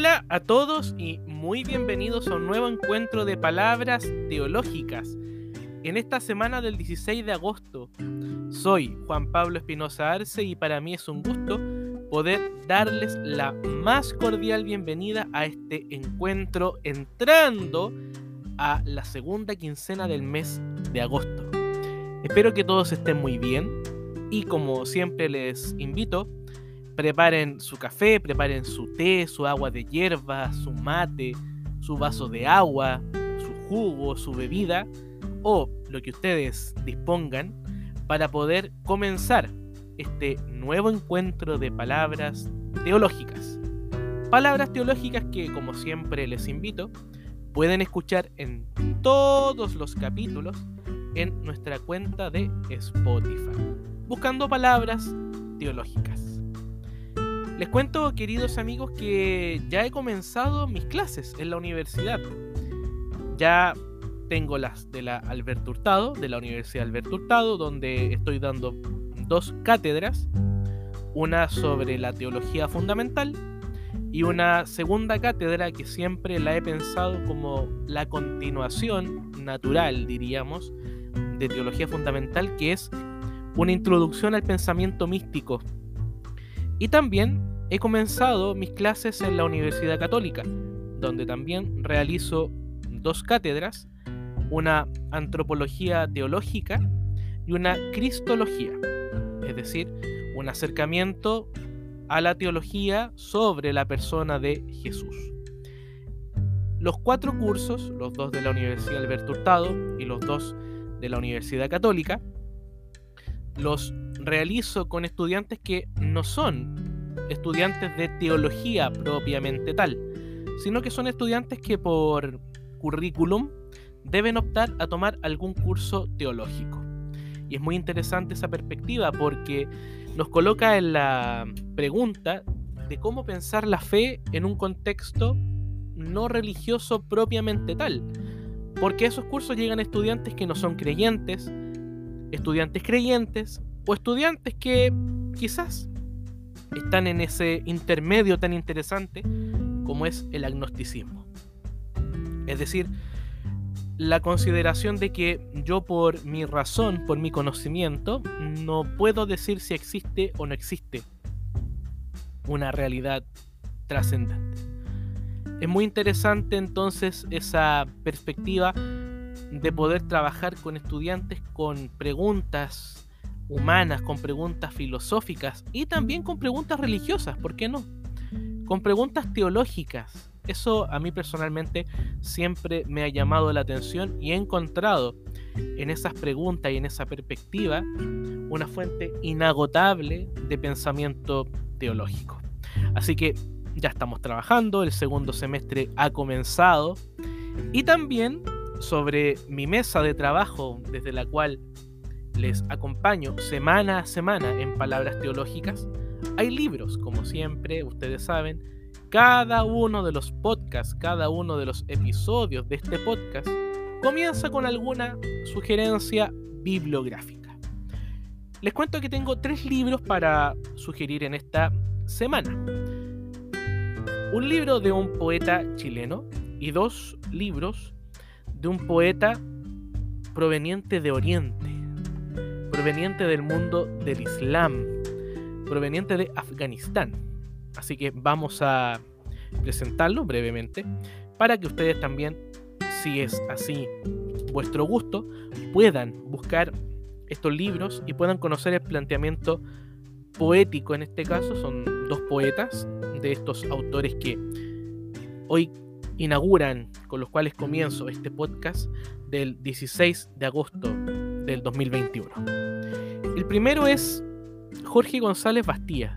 Hola a todos y muy bienvenidos a un nuevo encuentro de palabras teológicas. En esta semana del 16 de agosto, soy Juan Pablo Espinosa Arce y para mí es un gusto poder darles la más cordial bienvenida a este encuentro entrando a la segunda quincena del mes de agosto. Espero que todos estén muy bien y como siempre les invito Preparen su café, preparen su té, su agua de hierba, su mate, su vaso de agua, su jugo, su bebida o lo que ustedes dispongan para poder comenzar este nuevo encuentro de palabras teológicas. Palabras teológicas que, como siempre les invito, pueden escuchar en todos los capítulos en nuestra cuenta de Spotify, buscando palabras teológicas. Les cuento, queridos amigos, que ya he comenzado mis clases en la universidad. Ya tengo las de la Alberto Hurtado, de la Universidad Alberto Hurtado, donde estoy dando dos cátedras, una sobre la teología fundamental y una segunda cátedra que siempre la he pensado como la continuación natural, diríamos, de teología fundamental, que es una introducción al pensamiento místico. Y también he comenzado mis clases en la Universidad Católica, donde también realizo dos cátedras, una antropología teológica y una cristología, es decir, un acercamiento a la teología sobre la persona de Jesús. Los cuatro cursos, los dos de la Universidad Alberto Hurtado y los dos de la Universidad Católica, los realizo con estudiantes que no son estudiantes de teología propiamente tal, sino que son estudiantes que por currículum deben optar a tomar algún curso teológico. Y es muy interesante esa perspectiva porque nos coloca en la pregunta de cómo pensar la fe en un contexto no religioso propiamente tal. Porque esos cursos llegan a estudiantes que no son creyentes, estudiantes creyentes o estudiantes que quizás están en ese intermedio tan interesante como es el agnosticismo. Es decir, la consideración de que yo por mi razón, por mi conocimiento, no puedo decir si existe o no existe una realidad trascendente. Es muy interesante entonces esa perspectiva de poder trabajar con estudiantes con preguntas humanas, con preguntas filosóficas y también con preguntas religiosas, ¿por qué no? Con preguntas teológicas. Eso a mí personalmente siempre me ha llamado la atención y he encontrado en esas preguntas y en esa perspectiva una fuente inagotable de pensamiento teológico. Así que ya estamos trabajando, el segundo semestre ha comenzado y también sobre mi mesa de trabajo desde la cual les acompaño semana a semana en palabras teológicas, hay libros, como siempre, ustedes saben, cada uno de los podcasts, cada uno de los episodios de este podcast comienza con alguna sugerencia bibliográfica. Les cuento que tengo tres libros para sugerir en esta semana. Un libro de un poeta chileno y dos libros de un poeta proveniente de Oriente proveniente del mundo del Islam, proveniente de Afganistán. Así que vamos a presentarlo brevemente para que ustedes también, si es así vuestro gusto, puedan buscar estos libros y puedan conocer el planteamiento poético en este caso. Son dos poetas de estos autores que hoy inauguran, con los cuales comienzo este podcast del 16 de agosto del 2021. Primero es Jorge González Bastías,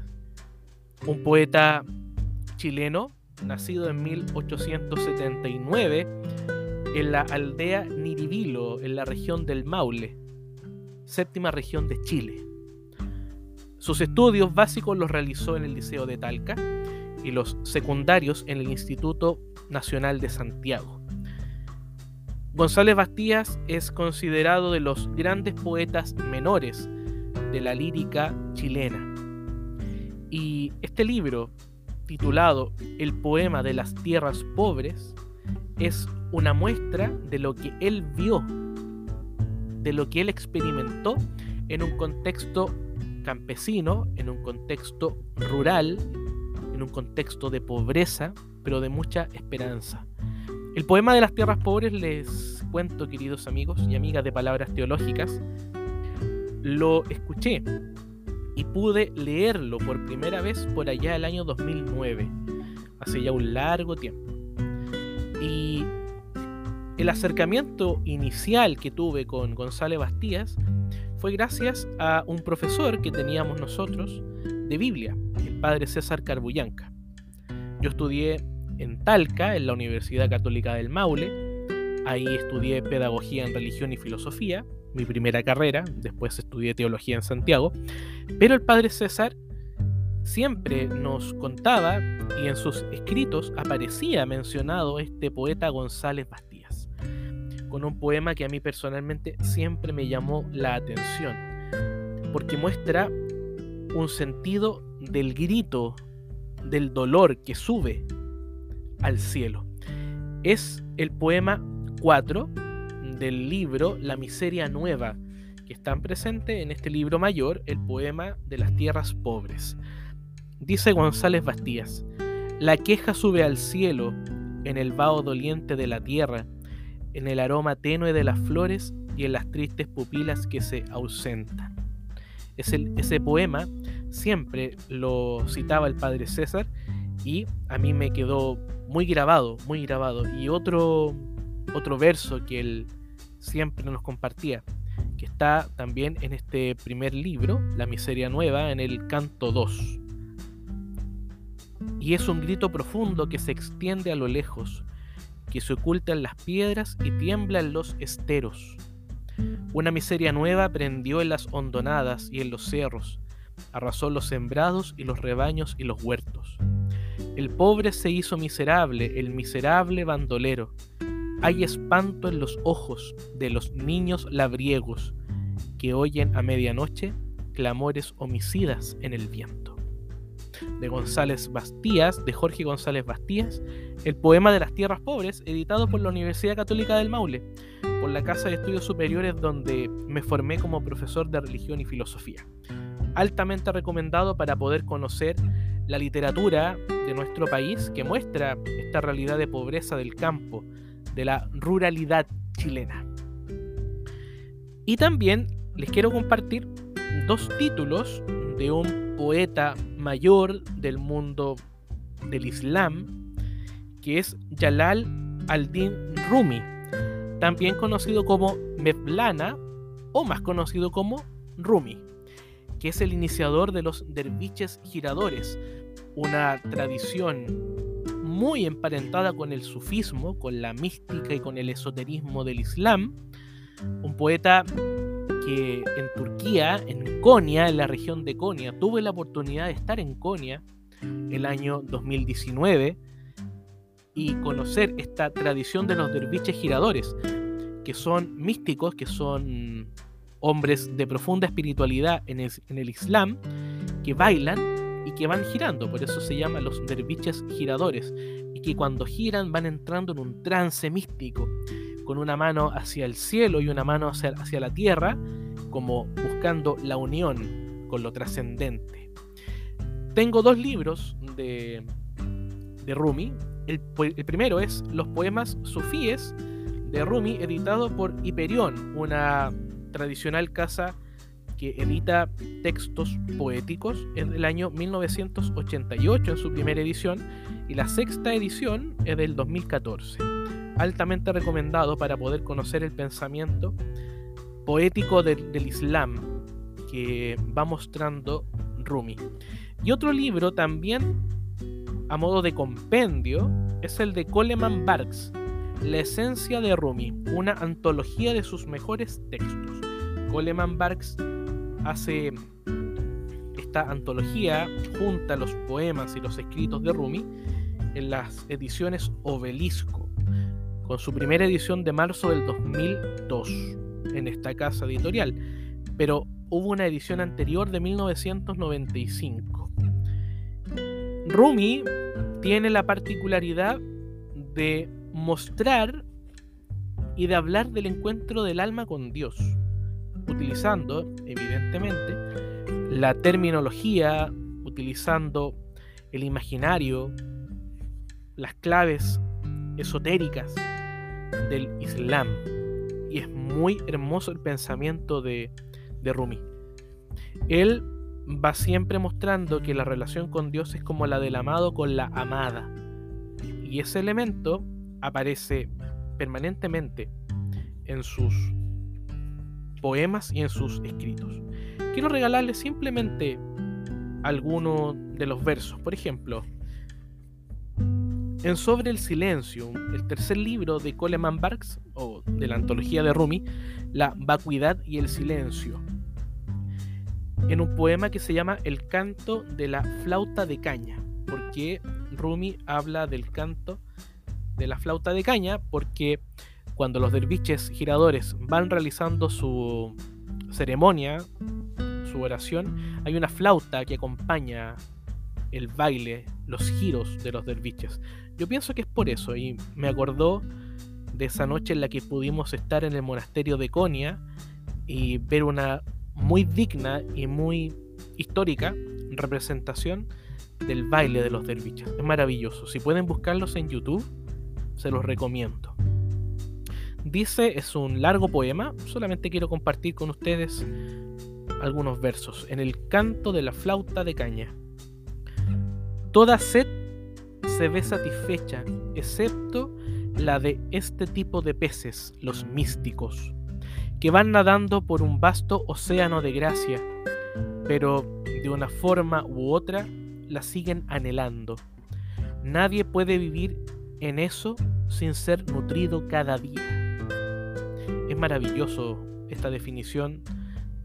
un poeta chileno nacido en 1879 en la aldea Niribilo, en la región del Maule, séptima región de Chile. Sus estudios básicos los realizó en el Liceo de Talca y los secundarios en el Instituto Nacional de Santiago. González Bastías es considerado de los grandes poetas menores de la lírica chilena. Y este libro, titulado El poema de las tierras pobres, es una muestra de lo que él vio, de lo que él experimentó en un contexto campesino, en un contexto rural, en un contexto de pobreza, pero de mucha esperanza. El poema de las tierras pobres, les cuento, queridos amigos y amigas de palabras teológicas, lo escuché y pude leerlo por primera vez por allá el año 2009, hace ya un largo tiempo. Y el acercamiento inicial que tuve con González Bastías fue gracias a un profesor que teníamos nosotros de Biblia, el padre César Carbullanca. Yo estudié en Talca, en la Universidad Católica del Maule. Ahí estudié pedagogía en religión y filosofía, mi primera carrera, después estudié teología en Santiago. Pero el padre César siempre nos contaba y en sus escritos aparecía mencionado este poeta González Bastías, con un poema que a mí personalmente siempre me llamó la atención, porque muestra un sentido del grito, del dolor que sube al cielo. Es el poema 4 del libro La miseria nueva, que están presente en este libro mayor, el poema de las tierras pobres. Dice González Bastías, la queja sube al cielo en el vaho doliente de la tierra, en el aroma tenue de las flores y en las tristes pupilas que se ausentan. ese poema siempre lo citaba el padre César y a mí me quedó muy grabado, muy grabado. Y otro, otro verso que él siempre nos compartía, que está también en este primer libro, La Miseria Nueva, en el canto 2. Y es un grito profundo que se extiende a lo lejos, que se oculta en las piedras y tiembla en los esteros. Una miseria nueva prendió en las hondonadas y en los cerros, arrasó los sembrados y los rebaños y los huertos. El pobre se hizo miserable, el miserable bandolero. Hay espanto en los ojos de los niños labriegos que oyen a medianoche clamores homicidas en el viento. De González Bastías, de Jorge González Bastías, el poema de las tierras pobres, editado por la Universidad Católica del Maule, por la Casa de Estudios Superiores donde me formé como profesor de religión y filosofía. Altamente recomendado para poder conocer la literatura de nuestro país que muestra esta realidad de pobreza del campo, de la ruralidad chilena. Y también les quiero compartir dos títulos de un poeta mayor del mundo del Islam, que es Jalal al-Din Rumi, también conocido como Mevlana o más conocido como Rumi que es el iniciador de los derviches giradores, una tradición muy emparentada con el sufismo, con la mística y con el esoterismo del Islam, un poeta que en Turquía, en Konya, en la región de Konya, tuve la oportunidad de estar en Konya el año 2019 y conocer esta tradición de los derviches giradores, que son místicos, que son hombres de profunda espiritualidad en el, Islam que bailan y que van girando, por eso se llaman los derviches giradores, y que cuando giran van entrando en un trance místico, con una mano hacia el cielo y una mano hacia, hacia la tierra, como buscando la unión con lo trascendente. Tengo dos libros de, de Rumi. El, primero es Los poemas sufíes de Rumi, editado por Hiperión, una tradicional casa edita textos poéticos en el año 1988 en su primera edición y la sexta edición es del 2014. Altamente recomendado para poder conocer el pensamiento poético del Islam que va mostrando Rumi. Y otro libro también a modo de compendio es el de Coleman Barks, La esencia de Rumi, una antología de sus mejores textos. Coleman Barks hace esta antología, junta los poemas y los escritos de Rumi en las ediciones Obelisco, con su primera edición de marzo del 2002 en esta casa editorial, pero hubo una edición anterior de 1995. Rumi tiene la particularidad de mostrar y de hablar del encuentro del alma con Dios, utilizando, evidentemente, la terminología, utilizando el imaginario, las claves esotéricas del Islam. Y es muy hermoso el pensamiento de, de Rumi. Él va siempre mostrando que la relación con Dios es como la del amado con la amada. Y ese elemento aparece permanentemente en sus poemas y en sus escritos. Quiero regalarles simplemente algunos de los versos. Por ejemplo, en Sobre el Silencio, el tercer libro de Coleman Barks, o de la antología de Rumi, La vacuidad y el silencio. En un poema que se llama El canto de la flauta de caña, porque Rumi habla del canto de la flauta de caña, porque cuando los derviches giradores van realizando su ceremonia, su oración, hay una flauta que acompaña el baile, los giros de los derviches. Yo pienso que es por eso y me acordó de esa noche en la que pudimos estar en el monasterio de Conia y ver una muy digna y muy histórica representación del baile de los derviches. Es maravilloso. Si pueden buscarlos en YouTube, se los recomiendo. Dice, es un largo poema, solamente quiero compartir con ustedes algunos versos. En el canto de la flauta de caña. Toda sed se ve satisfecha, excepto la de este tipo de peces, los místicos, que van nadando por un vasto océano de gracia, pero de una forma u otra la siguen anhelando. Nadie puede vivir en eso sin ser nutrido cada día. Es maravilloso esta definición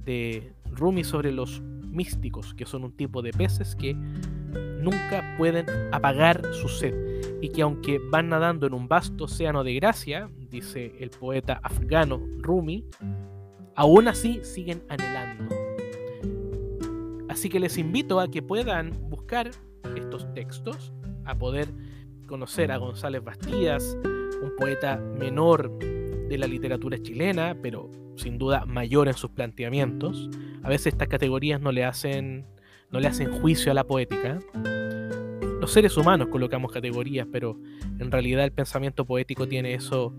de Rumi sobre los místicos, que son un tipo de peces que nunca pueden apagar su sed y que aunque van nadando en un vasto océano de gracia, dice el poeta afgano Rumi, aún así siguen anhelando. Así que les invito a que puedan buscar estos textos, a poder conocer a González Bastidas, un poeta menor de la literatura chilena, pero sin duda mayor en sus planteamientos. A veces estas categorías no le hacen, no le hacen juicio a la poética. Los seres humanos colocamos categorías, pero en realidad el pensamiento poético tiene eso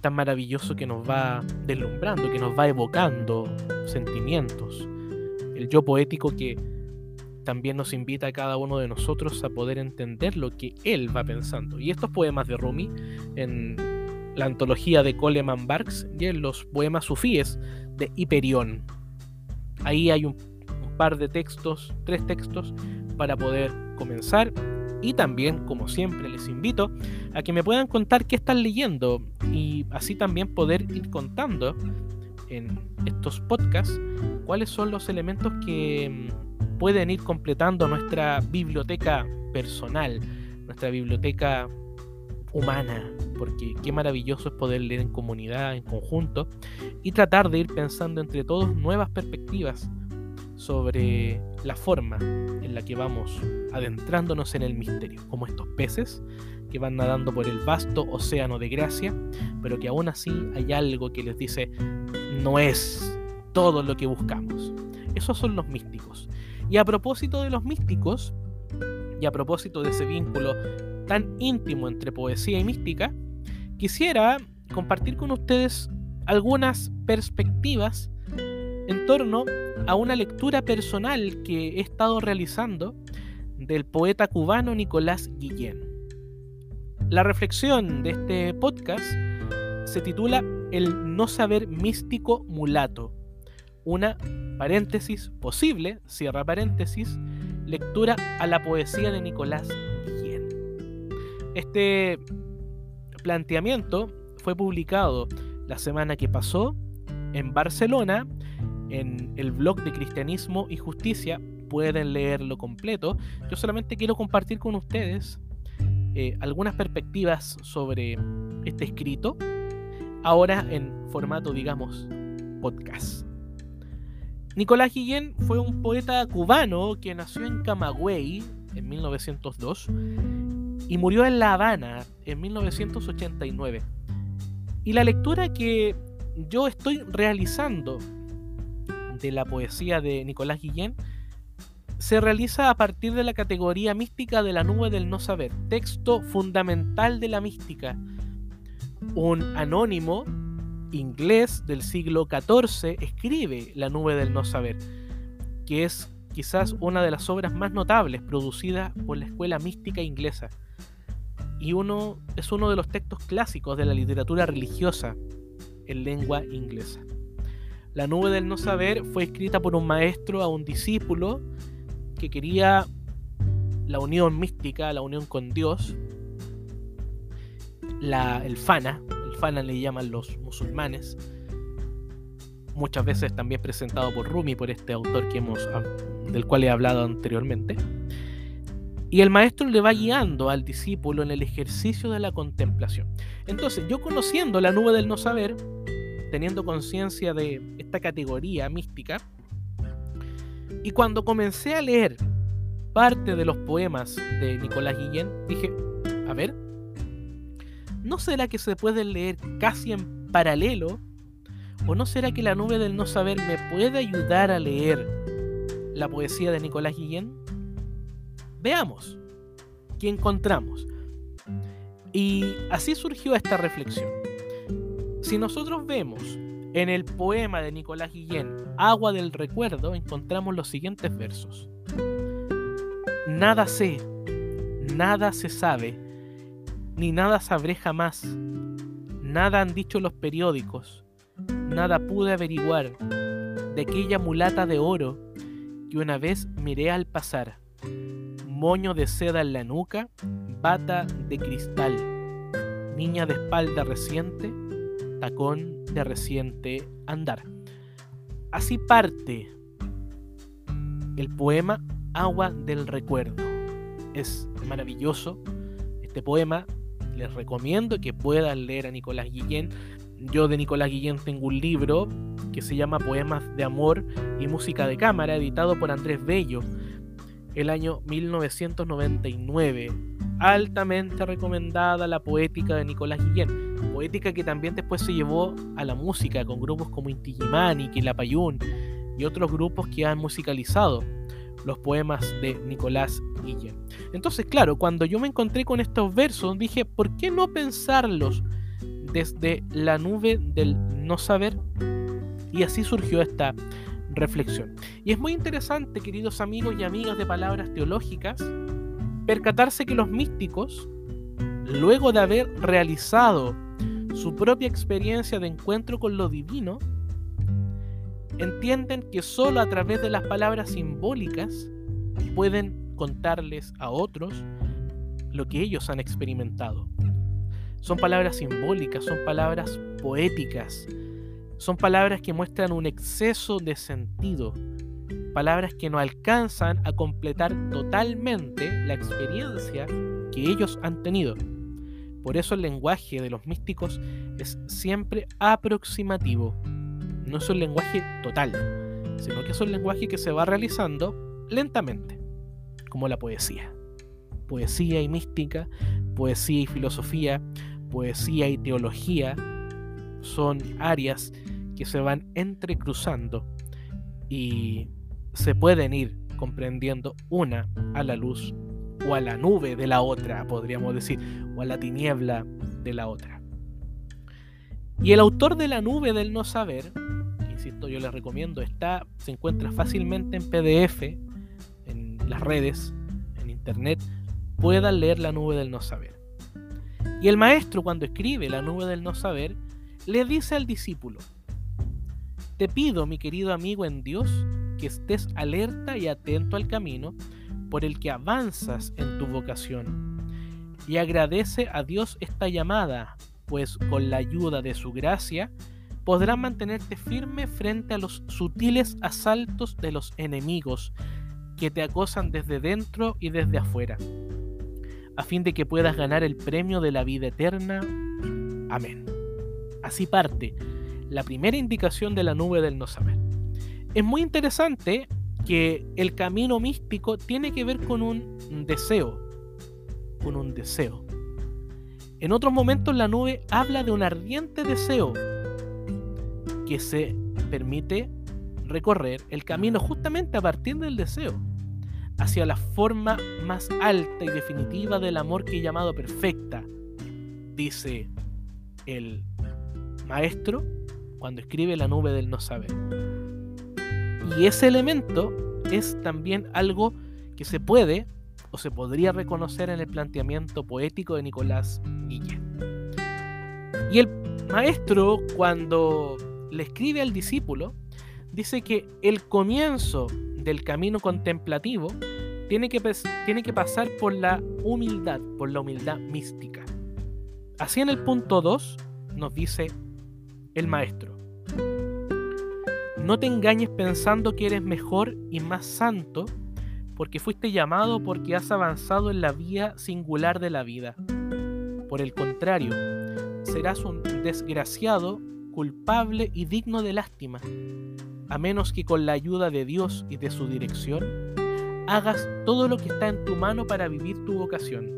tan maravilloso que nos va deslumbrando, que nos va evocando sentimientos. El yo poético que también nos invita a cada uno de nosotros a poder entender lo que él va pensando. Y estos poemas de Rumi en la antología de Coleman Barks y los poemas sufíes de Hiperión. Ahí hay un, par de textos, tres textos, para poder comenzar. Y también, como siempre, les invito a que me puedan contar qué están leyendo y así también poder ir contando en estos podcasts cuáles son los elementos que mm, pueden ir completando nuestra biblioteca personal, nuestra biblioteca humana, porque qué maravilloso es poder leer en comunidad, en conjunto, y tratar de ir pensando entre todos nuevas perspectivas sobre la forma en la que vamos adentrándonos en el misterio, como estos peces que van nadando por el vasto océano de gracia, pero que aún así hay algo que les dice, no es todo lo que buscamos. Esos son los místicos. Y a propósito de los místicos, y a propósito de ese vínculo tan íntimo entre poesía y mística, quisiera compartir con ustedes algunas perspectivas en torno a una lectura personal que he estado realizando del poeta cubano Nicolás Guillén. La reflexión de este podcast se titula El no saber místico mulato, una paréntesis posible, cierra paréntesis, lectura a la poesía de Nicolás Guillén. Este planteamiento fue publicado la semana que pasó en Barcelona en el blog de Cristianismo y Justicia. Pueden leerlo completo. Yo solamente quiero compartir con ustedes eh, algunas perspectivas sobre este escrito, ahora en formato, digamos, podcast. Nicolás Guillén fue un poeta cubano que nació en Camagüey, en 1902 y murió en La Habana en 1989. Y la lectura que yo estoy realizando de la poesía de Nicolás Guillén se realiza a partir de la categoría mística de la nube del no saber, texto fundamental de la mística. Un anónimo inglés del siglo XIV escribe La nube del no saber, que es quizás una de las obras más notables producidas por la escuela mística inglesa. Y uno es uno de los textos clásicos de la literatura religiosa en lengua inglesa. La nube del no saber fue escrita por un maestro a un discípulo que quería la unión mística, la unión con Dios, el fana, el fana le llaman los musulmanes, muchas veces también presentado por Rumi, por este autor que hemos, del cual he hablado anteriormente. Y el maestro le va guiando al discípulo en el ejercicio de la contemplación. Entonces, yo conociendo la nube del no saber, teniendo conciencia de esta categoría mística, y cuando comencé a leer parte de los poemas de Nicolás Guillén, dije, a ver, ¿no será que se pueden leer casi en paralelo? ¿O no será que la nube del no saber me puede ayudar a leer la poesía de Nicolás Guillén? Veamos qué encontramos. Y así surgió esta reflexión. Si nosotros vemos en el poema de Nicolás Guillén, Agua del Recuerdo, encontramos los siguientes versos. Nada sé, nada se sabe, ni nada sabré jamás. Nada han dicho los periódicos, nada pude averiguar de aquella mulata de oro que una vez miré al pasar. Moño de seda en la nuca, bata de cristal, niña de espalda reciente, tacón de reciente andar. Así parte el poema Agua del Recuerdo. Es maravilloso este poema. Les recomiendo que puedan leer a Nicolás Guillén. Yo de Nicolás Guillén tengo un libro que se llama Poemas de Amor y Música de Cámara, editado por Andrés Bello el año 1999. Altamente recomendada la poética de Nicolás Guillén poética que también después se llevó a la música con grupos como Inti Gimani, Quilapayún y otros grupos que han musicalizado los poemas de Nicolás Guillén. Entonces, claro, cuando yo me encontré con estos versos, dije, ¿por qué no pensarlos desde la nube del no saber? Y así surgió esta reflexión. Y es muy interesante, queridos amigos y amigas de palabras teológicas, percatarse que los místicos, luego de haber realizado su propia experiencia de encuentro con lo divino, entienden que solo a través de las palabras simbólicas pueden contarles a otros lo que ellos han experimentado. Son palabras simbólicas, son palabras poéticas, son palabras que muestran un exceso de sentido, palabras que no alcanzan a completar totalmente la experiencia que ellos han tenido. Por eso el lenguaje de los místicos es siempre aproximativo. No es un lenguaje total, sino que es un lenguaje que se va realizando lentamente, como la poesía. Poesía y mística, poesía y filosofía, poesía y teología son áreas que se van entrecruzando y se pueden ir comprendiendo una a la luz o a la nube de la otra, podríamos decir, o a la tiniebla de la otra. Y el autor de la nube del no saber, insisto, yo les recomiendo, está, se encuentra fácilmente en PDF, en las redes, en internet, puedan leer la nube del no saber. Y el maestro cuando escribe la nube del no saber, le dice al discípulo, te pido, mi querido amigo en Dios, que estés alerta y atento al camino, por el que avanzas en tu vocación. Y agradece a Dios esta llamada, pues con la ayuda de su gracia podrás mantenerte firme frente a los sutiles asaltos de los enemigos que te acosan desde dentro y desde afuera, a fin de que puedas ganar el premio de la vida eterna. Amén. Así parte la primera indicación de la nube del no saber. Es muy interesante que el camino místico tiene que ver con un deseo, con un deseo. En otros momentos la nube habla de un ardiente deseo que se permite recorrer el camino justamente a partir del deseo, hacia la forma más alta y definitiva del amor que he llamado perfecta, dice el maestro cuando escribe la nube del no saber. Y ese elemento es también algo que se puede o se podría reconocer en el planteamiento poético de Nicolás Guillén. Y el maestro, cuando le escribe al discípulo, dice que el comienzo del camino contemplativo tiene que, tiene que pasar por la humildad, por la humildad mística. Así en el punto 2 nos dice el maestro. No te engañes pensando que eres mejor y más santo porque fuiste llamado porque has avanzado en la vía singular de la vida. Por el contrario, serás un desgraciado, culpable y digno de lástima, a menos que con la ayuda de Dios y de su dirección hagas todo lo que está en tu mano para vivir tu vocación.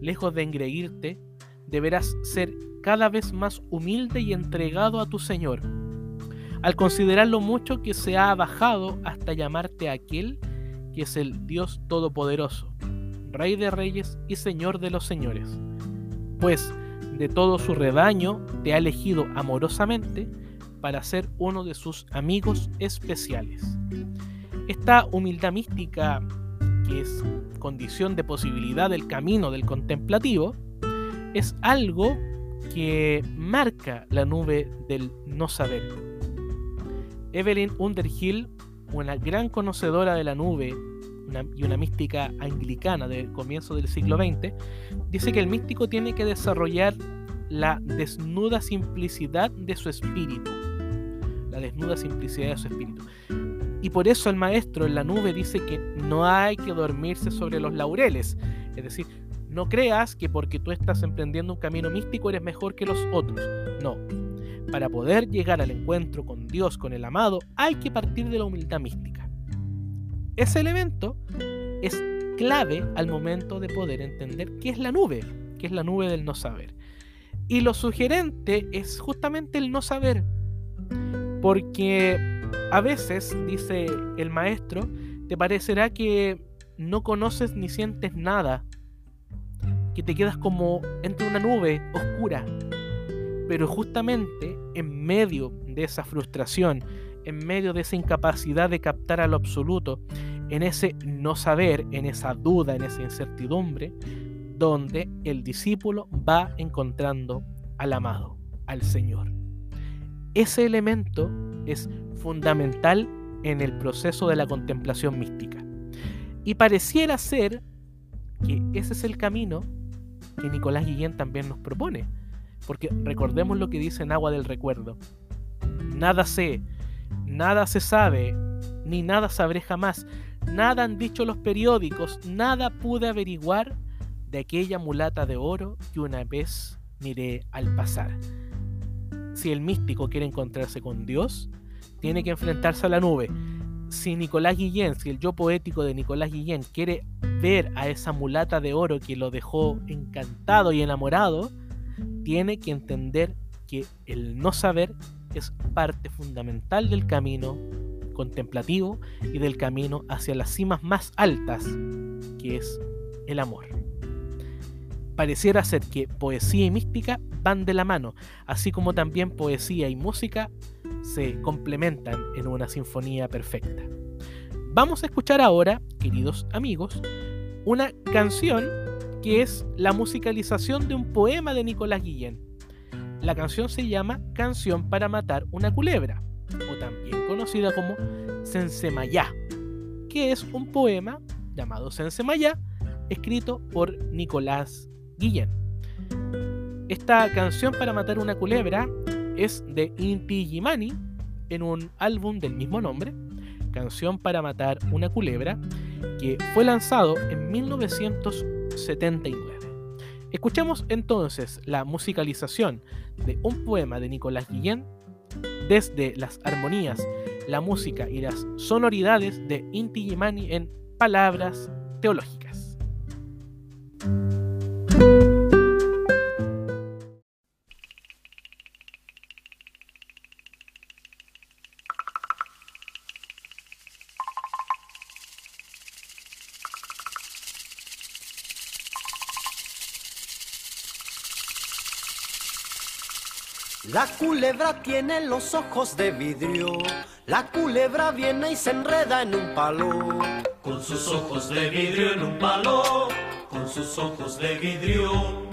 Lejos de engreírte, deberás ser cada vez más humilde y entregado a tu Señor, al considerar lo mucho que se ha bajado hasta llamarte aquel que es el Dios Todopoderoso, Rey de Reyes y Señor de los Señores. Pues de todo su rebaño te ha elegido amorosamente para ser uno de sus amigos especiales. Esta humildad mística, que es condición de posibilidad del camino del contemplativo, es algo que marca la nube del no saber. Evelyn Underhill, una gran conocedora de la nube y una mística anglicana del comienzo del siglo XX, dice que el místico tiene que desarrollar la desnuda simplicidad de su espíritu. La desnuda simplicidad de su espíritu. Y por eso el maestro en la nube dice que no hay que dormirse sobre los laureles. Es decir, no creas que porque tú estás emprendiendo un camino místico eres mejor que los otros. No. Para poder llegar al encuentro con Dios, con el amado, hay que partir de la humildad mística. Ese elemento es clave al momento de poder entender qué es la nube, qué es la nube del no saber. Y lo sugerente es justamente el no saber. Porque a veces, dice el maestro, te parecerá que no conoces ni sientes nada, que te quedas como entre una nube oscura. Pero justamente en medio de esa frustración, en medio de esa incapacidad de captar a lo absoluto, en ese no saber, en esa duda, en esa incertidumbre, donde el discípulo va encontrando al amado, al Señor. Ese elemento es fundamental en el proceso de la contemplación mística. Y pareciera ser que ese es el camino que Nicolás Guillén también nos propone. Porque recordemos lo que dice en Agua del Recuerdo. Nada sé, nada se sabe, ni nada sabré jamás. Nada han dicho los periódicos, nada pude averiguar de aquella mulata de oro que una vez miré al pasar. Si el místico quiere encontrarse con Dios, tiene que enfrentarse a la nube. Si Nicolás Guillén, si el yo poético de Nicolás Guillén quiere ver a esa mulata de oro que lo dejó encantado y enamorado, tiene que entender que el no saber es parte fundamental del camino contemplativo y del camino hacia las cimas más altas, que es el amor. Pareciera ser que poesía y mística van de la mano, así como también poesía y música se complementan en una sinfonía perfecta. Vamos a escuchar ahora, queridos amigos, una canción que es la musicalización de un poema de Nicolás Guillén. La canción se llama Canción para matar una culebra, o también conocida como Sensemayá, que es un poema llamado Sensemayá, escrito por Nicolás Guillén. Esta canción para matar una culebra es de Inti Gimani en un álbum del mismo nombre, Canción para matar una culebra, que fue lanzado en 1979. Escuchemos entonces la musicalización de un poema de Nicolás Guillén desde las armonías la música y las sonoridades de Inti Gimani en palabras teológicas. La culebra tiene los ojos de vidrio. La culebra viene y se enreda en un palo. Con sus ojos de vidrio en un palo. Con sus ojos de vidrio.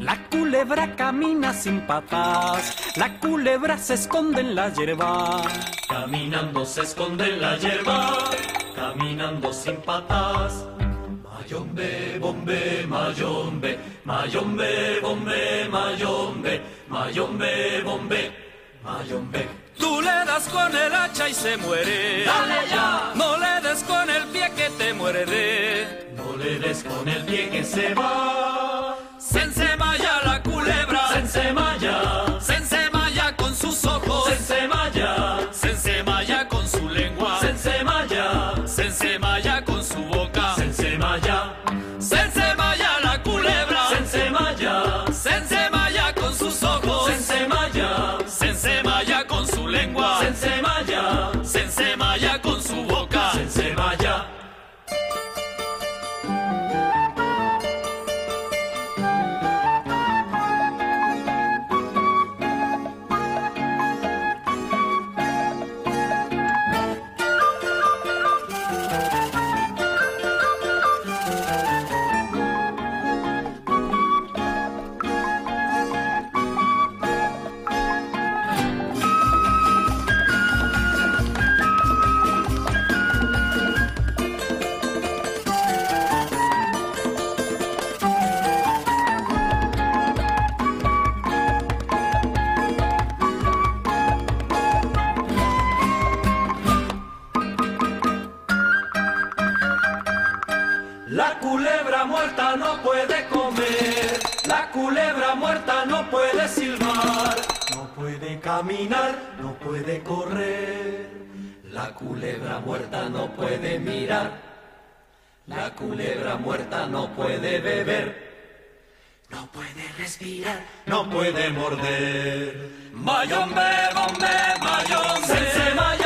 La culebra camina sin patas. La culebra se esconde en la hierba. Caminando se esconde en la hierba. Caminando sin patas. Mayombe, bombe, mayombe, mayombe, bombe, mayombe, mayombe, bombe, mayombe. Tú le das con el hacha y se muere. Dale ya. No le des con el pie que te muerde. No le des con el pie que se va. No puede comer, la culebra muerta no puede silbar, no puede caminar, no puede correr. La culebra muerta no puede mirar, la culebra muerta no puede beber, no puede respirar, no puede morder. Mayombe, bombe, mayombe. Se ensemalla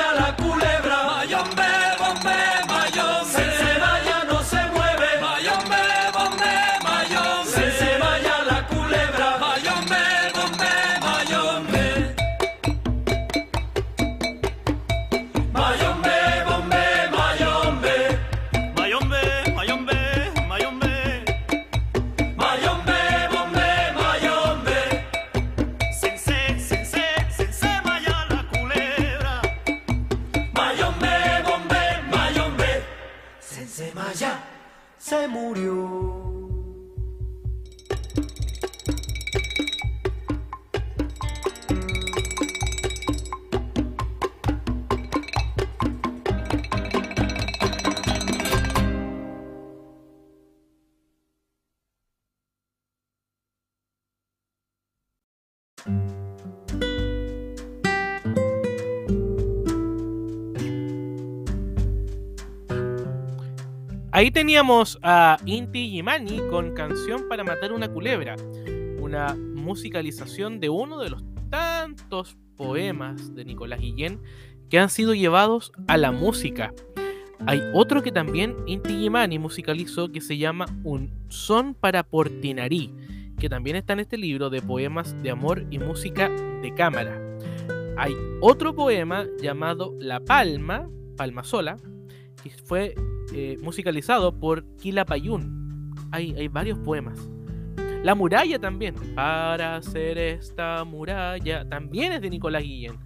Ahí teníamos a Inti Gimani con Canción para matar una culebra, una musicalización de uno de los tantos poemas de Nicolás Guillén que han sido llevados a la música. Hay otro que también Inti Gimani musicalizó que se llama Un son para Portinarí, que también está en este libro de poemas de amor y música de cámara. Hay otro poema llamado La Palma, Palma Sola, que fue eh, musicalizado por Quilapayún. Hay, hay varios poemas. La muralla también. Para hacer esta muralla. También es de Nicolás Guillén.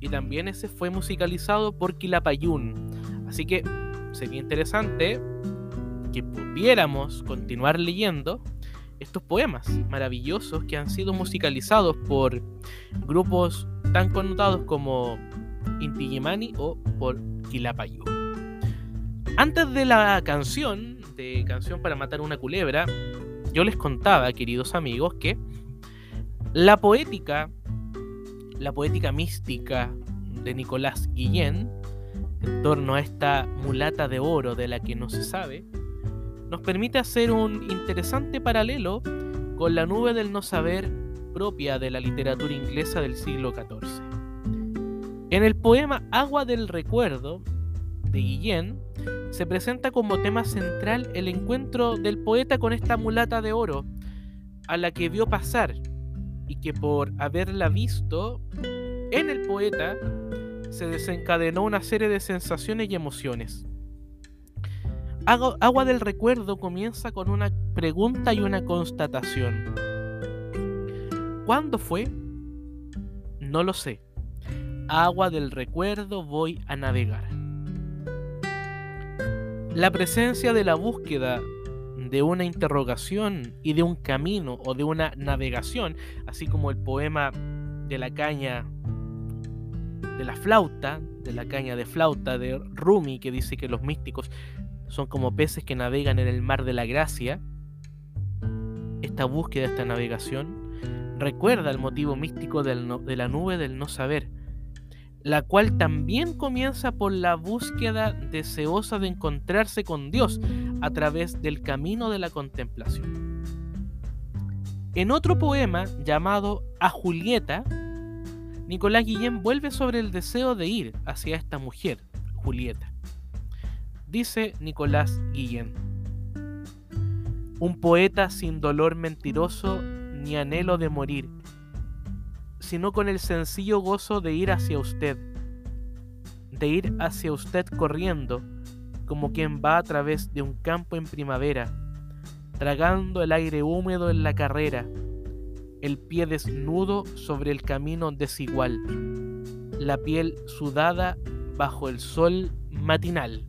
Y también ese fue musicalizado por Quilapayún. Así que sería interesante que pudiéramos continuar leyendo estos poemas maravillosos que han sido musicalizados por grupos tan connotados como Inti Gimani o por Quilapayún. Antes de la canción, de Canción para Matar una Culebra, yo les contaba, queridos amigos, que la poética, la poética mística de Nicolás Guillén en torno a esta mulata de oro de la que no se sabe, nos permite hacer un interesante paralelo con la nube del no saber propia de la literatura inglesa del siglo XIV. En el poema Agua del Recuerdo de Guillén se presenta como tema central el encuentro del poeta con esta mulata de oro, a la que vio pasar y que por haberla visto en el poeta se desencadenó una serie de sensaciones y emociones. Agua del Recuerdo comienza con una pregunta y una constatación. ¿Cuándo fue? No lo sé. Agua del Recuerdo voy a navegar. La presencia de la búsqueda de una interrogación y de un camino o de una navegación, así como el poema de la caña de la flauta, de la caña de flauta de Rumi, que dice que los místicos son como peces que navegan en el mar de la gracia. Esta búsqueda, esta navegación, recuerda el motivo místico de la nube del no saber, la cual también comienza por la búsqueda deseosa de encontrarse con Dios a través del camino de la contemplación. En otro poema llamado A Julieta, Nicolás Guillén vuelve sobre el deseo de ir hacia esta mujer, Julieta. Dice Nicolás Guillén, un poeta sin dolor mentiroso ni anhelo de morir, sino con el sencillo gozo de ir hacia usted, de ir hacia usted corriendo, como quien va a través de un campo en primavera, tragando el aire húmedo en la carrera, el pie desnudo sobre el camino desigual, la piel sudada bajo el sol matinal.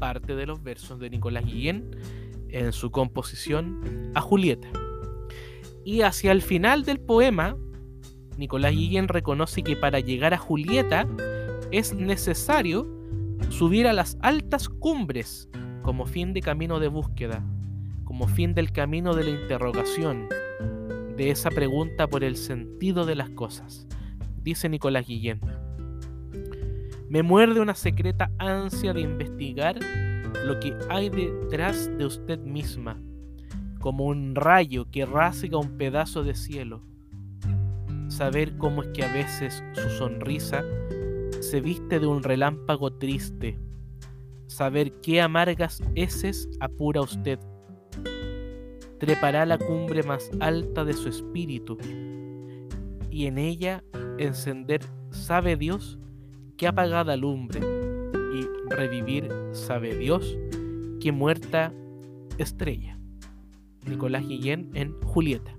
Parte de los versos de Nicolás Guillén en su composición a Julieta. Y hacia el final del poema, Nicolás Guillén reconoce que para llegar a Julieta es necesario subir a las altas cumbres como fin de camino de búsqueda, como fin del camino de la interrogación, de esa pregunta por el sentido de las cosas, dice Nicolás Guillén. Me muerde una secreta ansia de investigar lo que hay detrás de usted misma, como un rayo que rasga un pedazo de cielo. Saber cómo es que a veces su sonrisa se viste de un relámpago triste. Saber qué amargas heces apura usted trepará la cumbre más alta de su espíritu, y en ella encender, sabe Dios, que apagada lumbre, y revivir, sabe Dios, que muerta estrella. Nicolás Guillén en Julieta.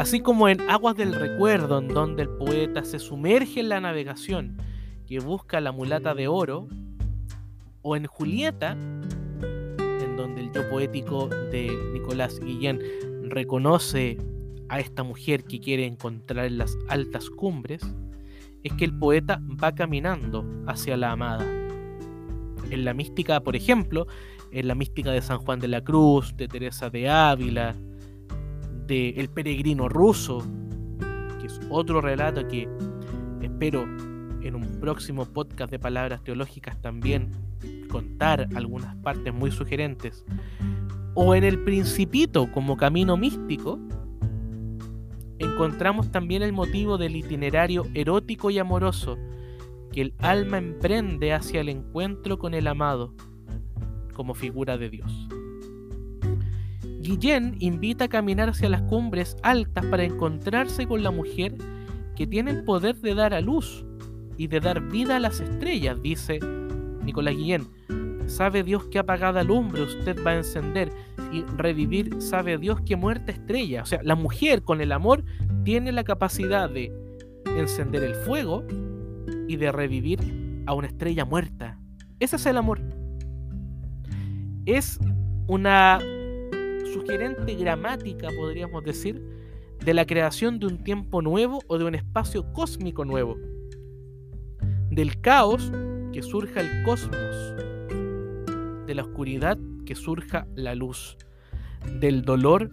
Así como en Aguas del Recuerdo, en donde el poeta se sumerge en la navegación que busca la mulata de oro, o en Julieta, donde el yo poético de Nicolás Guillén reconoce a esta mujer que quiere encontrar en las altas cumbres, es que el poeta va caminando hacia la amada. En la mística, por ejemplo, en la mística de San Juan de la Cruz, de Teresa de Ávila, El peregrino ruso, que es otro relato que espero en un próximo podcast de palabras teológicas también contar algunas partes muy sugerentes, o en el Principito como camino místico, encontramos también el motivo del itinerario erótico y amoroso que el alma emprende hacia el encuentro con el amado como figura de Dios. Guillén invita a caminar hacia las cumbres altas para encontrarse con la mujer que tiene el poder de dar a luz y de dar vida a las estrellas, dice Nicolás Guillén. Sabe Dios que apagada lumbre usted va a encender y revivir, sabe Dios que muerta estrella. O sea, la mujer con el amor tiene la capacidad de encender el fuego y de revivir a una estrella muerta. Ese es el amor. Es una sugerente gramática, podríamos decir, de la creación de un tiempo nuevo o de un espacio cósmico nuevo. Del caos que surja el cosmos, de la oscuridad que surja la luz, del dolor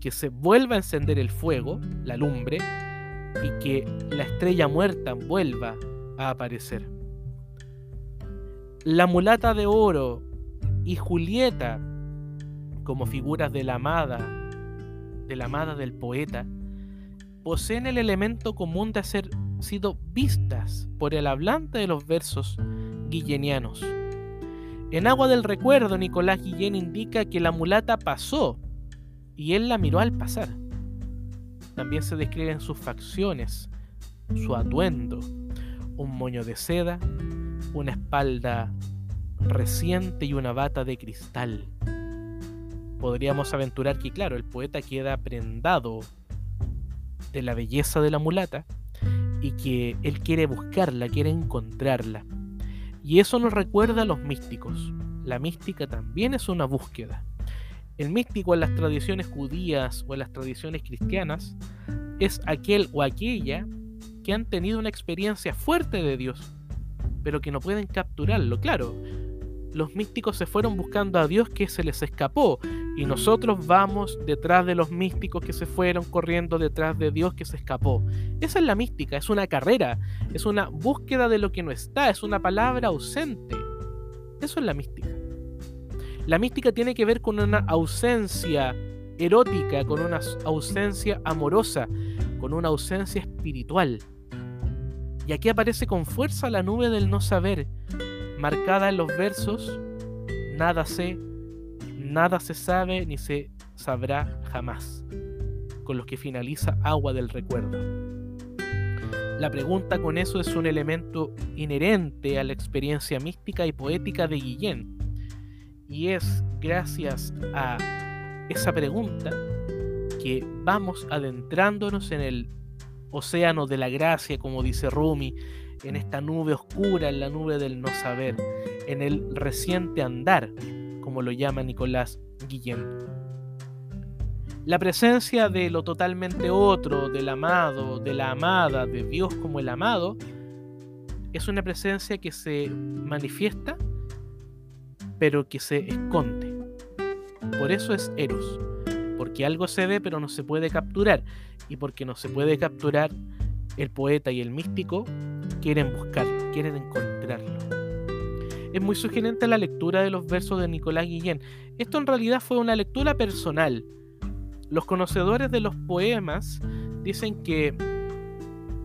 que se vuelva a encender el fuego, la lumbre, y que la estrella muerta vuelva a aparecer. La mulata de oro y Julieta como figuras de la amada, de la amada del poeta, poseen el elemento común de haber sido vistas por el hablante de los versos guillenianos. En Agua del Recuerdo, Nicolás Guillén indica que la mulata pasó y él la miró al pasar. También se describen sus facciones, su atuendo, un moño de seda, una espalda reciente y una bata de cristal. Podríamos aventurar que, claro, el poeta queda prendado de la belleza de la mulata y que él quiere buscarla, quiere encontrarla. Y eso nos recuerda a los místicos. La mística también es una búsqueda. El místico en las tradiciones judías o en las tradiciones cristianas es aquel o aquella que han tenido una experiencia fuerte de Dios, pero que no pueden capturarlo. Claro, los místicos se fueron buscando a Dios que se les escapó y nosotros vamos detrás de los místicos que se fueron corriendo detrás de Dios que se escapó. Esa es la mística, es una carrera, es una búsqueda de lo que no está, es una palabra ausente. Eso es la mística. La mística tiene que ver con una ausencia erótica, con una ausencia amorosa, con una ausencia espiritual. Y aquí aparece con fuerza la nube del no saber, marcada en los versos, nada sé, nada se sabe ni se sabrá jamás, con los que finaliza Agua del Recuerdo. La pregunta con eso es un elemento inherente a la experiencia mística y poética de Guillén. Y es gracias a esa pregunta que vamos adentrándonos en el océano de la gracia, como dice Rumi, en esta nube oscura, en la nube del no saber, en el reciente andar, como lo llama Nicolás Guillén. La presencia de lo totalmente otro, del amado, de la amada, de Dios como el amado, es una presencia que se manifiesta, pero que se esconde. Por eso es Eros, porque algo se ve pero no se puede capturar, y porque no se puede capturar, el poeta y el místico quieren buscarlo, quieren encontrarlo. Es muy sugerente la lectura de los versos de Nicolás Guillén. Esto en realidad fue una lectura personal. Los conocedores de los poemas dicen que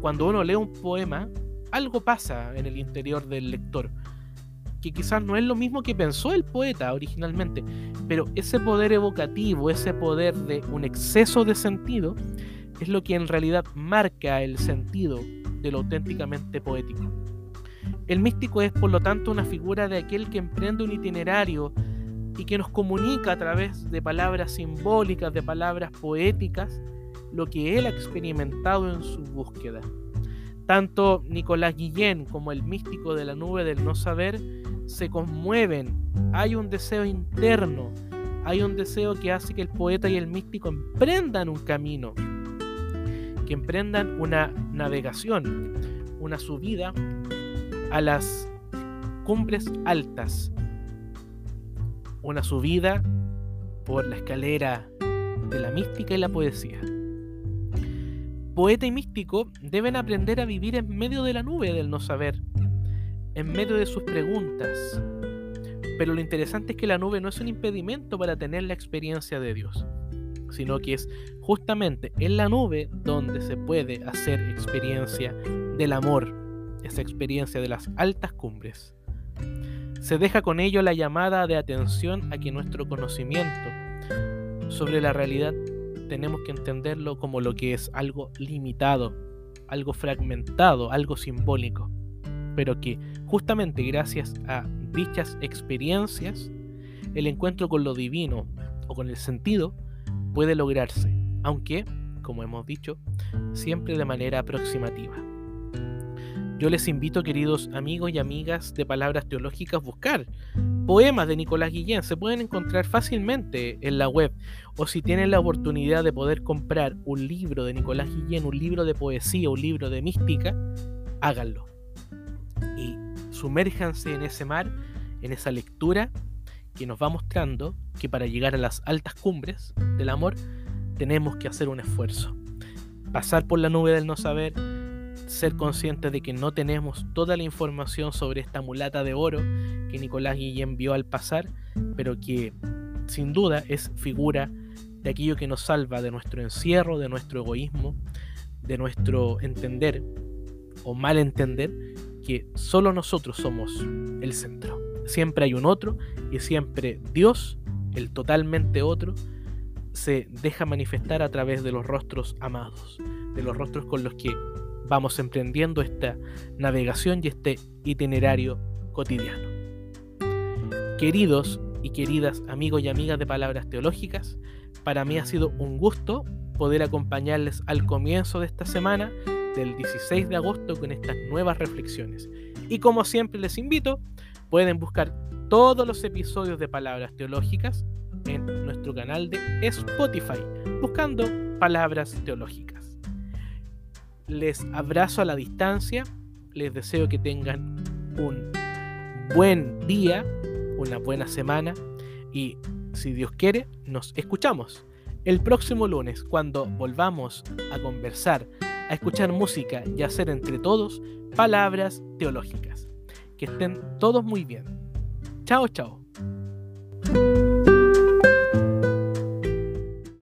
cuando uno lee un poema, algo pasa en el interior del lector, que quizás no es lo mismo que pensó el poeta originalmente, pero ese poder evocativo, ese poder de un exceso de sentido, es lo que en realidad marca el sentido de lo auténticamente poético. El místico es por lo tanto una figura de aquel que emprende un itinerario y que nos comunica a través de palabras simbólicas, de palabras poéticas, lo que él ha experimentado en su búsqueda. Tanto Nicolás Guillén como el místico de la nube del no saber se conmueven, hay un deseo interno, hay un deseo que hace que el poeta y el místico emprendan un camino, que emprendan una navegación, una subida a las cumbres altas, una subida por la escalera de la mística y la poesía. Poeta y místico deben aprender a vivir en medio de la nube del no saber, en medio de sus preguntas. Pero lo interesante es que la nube no es un impedimento para tener la experiencia de Dios sino que es justamente en la nube donde se puede hacer experiencia del amor, esa experiencia de las altas cumbres. Se deja con ello la llamada de atención a que nuestro conocimiento sobre la realidad tenemos que entenderlo como lo que es algo limitado, algo fragmentado, algo simbólico, pero que justamente gracias a dichas experiencias, el encuentro con lo divino o con el sentido puede lograrse, aunque, como hemos dicho, siempre de manera aproximativa. Yo les invito, queridos amigos y amigas de Palabras Teológicas, buscar poemas de Nicolás Guillén. Se pueden encontrar fácilmente en la web. O si tienen la oportunidad de poder comprar un libro de Nicolás Guillén, un libro de poesía, un libro de mística, háganlo. Y sumérjanse en ese mar, en esa lectura que nos va mostrando que para llegar a las altas cumbres del amor tenemos que hacer un esfuerzo. pasar por la nube del no saber, ser conscientes de que no tenemos toda la información sobre esta mulata de oro que Nicolás Guillén vio al pasar, pero que sin duda es figura de aquello que nos salva de nuestro encierro, de nuestro egoísmo, de nuestro entender o mal entender que solo nosotros somos el centro. Siempre hay un otro y siempre Dios, el totalmente otro, se deja manifestar a través de los rostros amados, de los rostros con los que vamos emprendiendo esta navegación y este itinerario cotidiano. Queridos y queridas amigos y amigas de Palabras Teológicas, para mí ha sido un gusto poder acompañarles al comienzo de esta semana del 16 de agosto con estas nuevas reflexiones. Y como siempre les invito, pueden buscar todos los episodios de Palabras Teológicas en nuestro canal de Spotify, buscando Palabras Teológicas. Les abrazo a la distancia, les deseo que tengan un buen día, una buena semana y si Dios quiere, nos escuchamos el próximo lunes cuando volvamos a conversar a escuchar música y hacer entre todos palabras teológicas. Que estén todos muy bien. Chao, chao.